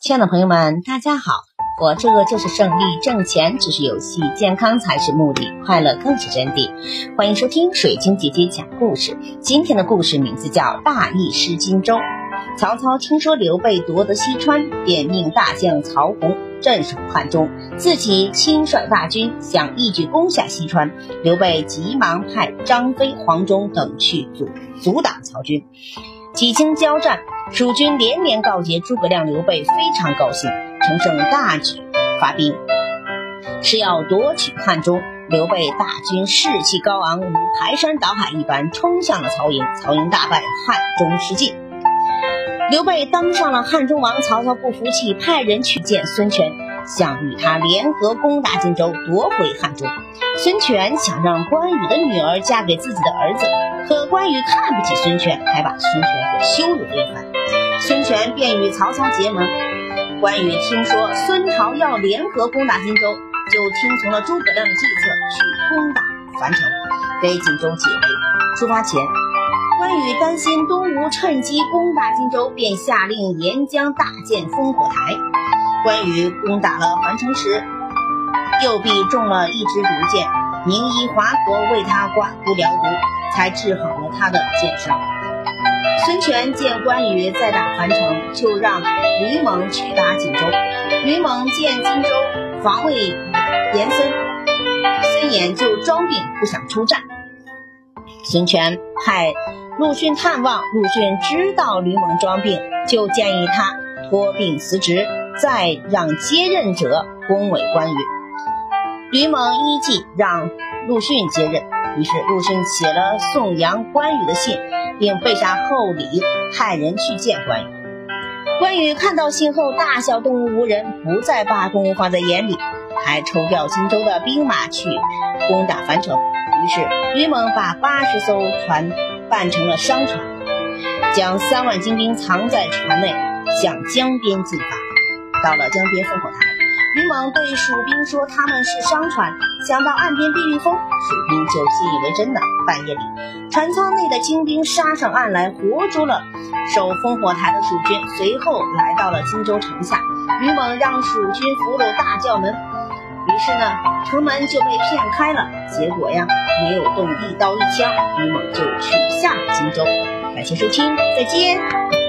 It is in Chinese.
亲爱的朋友们，大家好！活着就是胜利，挣钱只是游戏，健康才是目的，快乐更是真谛。欢迎收听水晶姐姐讲故事。今天的故事名字叫《大意失荆州》。曹操听说刘备夺得西川，便命大将曹洪镇守汉中，自己亲率大军想一举攻下西川。刘备急忙派张飞、黄忠等去阻阻挡曹军。几经交战，蜀军连连告捷，诸葛亮、刘备非常高兴，乘胜大举发兵，是要夺取汉中。刘备大军士气高昂，如排山倒海一般冲向了曹营，曹营大败，汉中失尽。刘备当上了汉中王，曹操不服气，派人去见孙权，想与他联合攻打荆州，夺回汉中。孙权想让关羽的女儿嫁给自己的儿子，可关羽看不起孙权，还把孙权给羞辱了一番。孙权便与曹操结盟。关羽听说孙曹要联合攻打荆州，就听从了诸葛亮的计策，去攻打樊城，给荆州解围。出发前，关羽担心东吴趁机攻打荆州，便下令沿江大建烽火台。关羽攻打了樊城时，右臂中了一支毒箭，名医华佗为他刮骨疗毒，才治好了他的箭伤。孙权见关羽在打樊城，就让吕蒙去打荆州。吕蒙见荆州防卫严森，孙衍就装病不想出战。孙权派陆逊探望，陆逊知道吕蒙装病，就建议他托病辞职，再让接任者恭维关羽。吕蒙依计，让陆逊接任。于是陆逊写了颂扬关羽的信，并备下厚礼，派人去见关羽。关羽看到信后大笑，动物无人，不再把公务放在眼里，还抽调荆州的兵马去攻打樊城。于是吕蒙把八十艘船办成了商船，将三万精兵藏在船内，向江边进发。到了江边烽火台。吕蒙对蜀兵说：“他们是商船，想到岸边避避风。”蜀兵就信以为真了。半夜里，船舱内的精兵杀上岸来，活捉了守烽火台的蜀军。随后来到了荆州城下，吕蒙让蜀军俘虏大叫门，于是呢，城门就被骗开了。结果呀，没有动一刀一枪，吕蒙就取下了荆州。感谢收听，再见。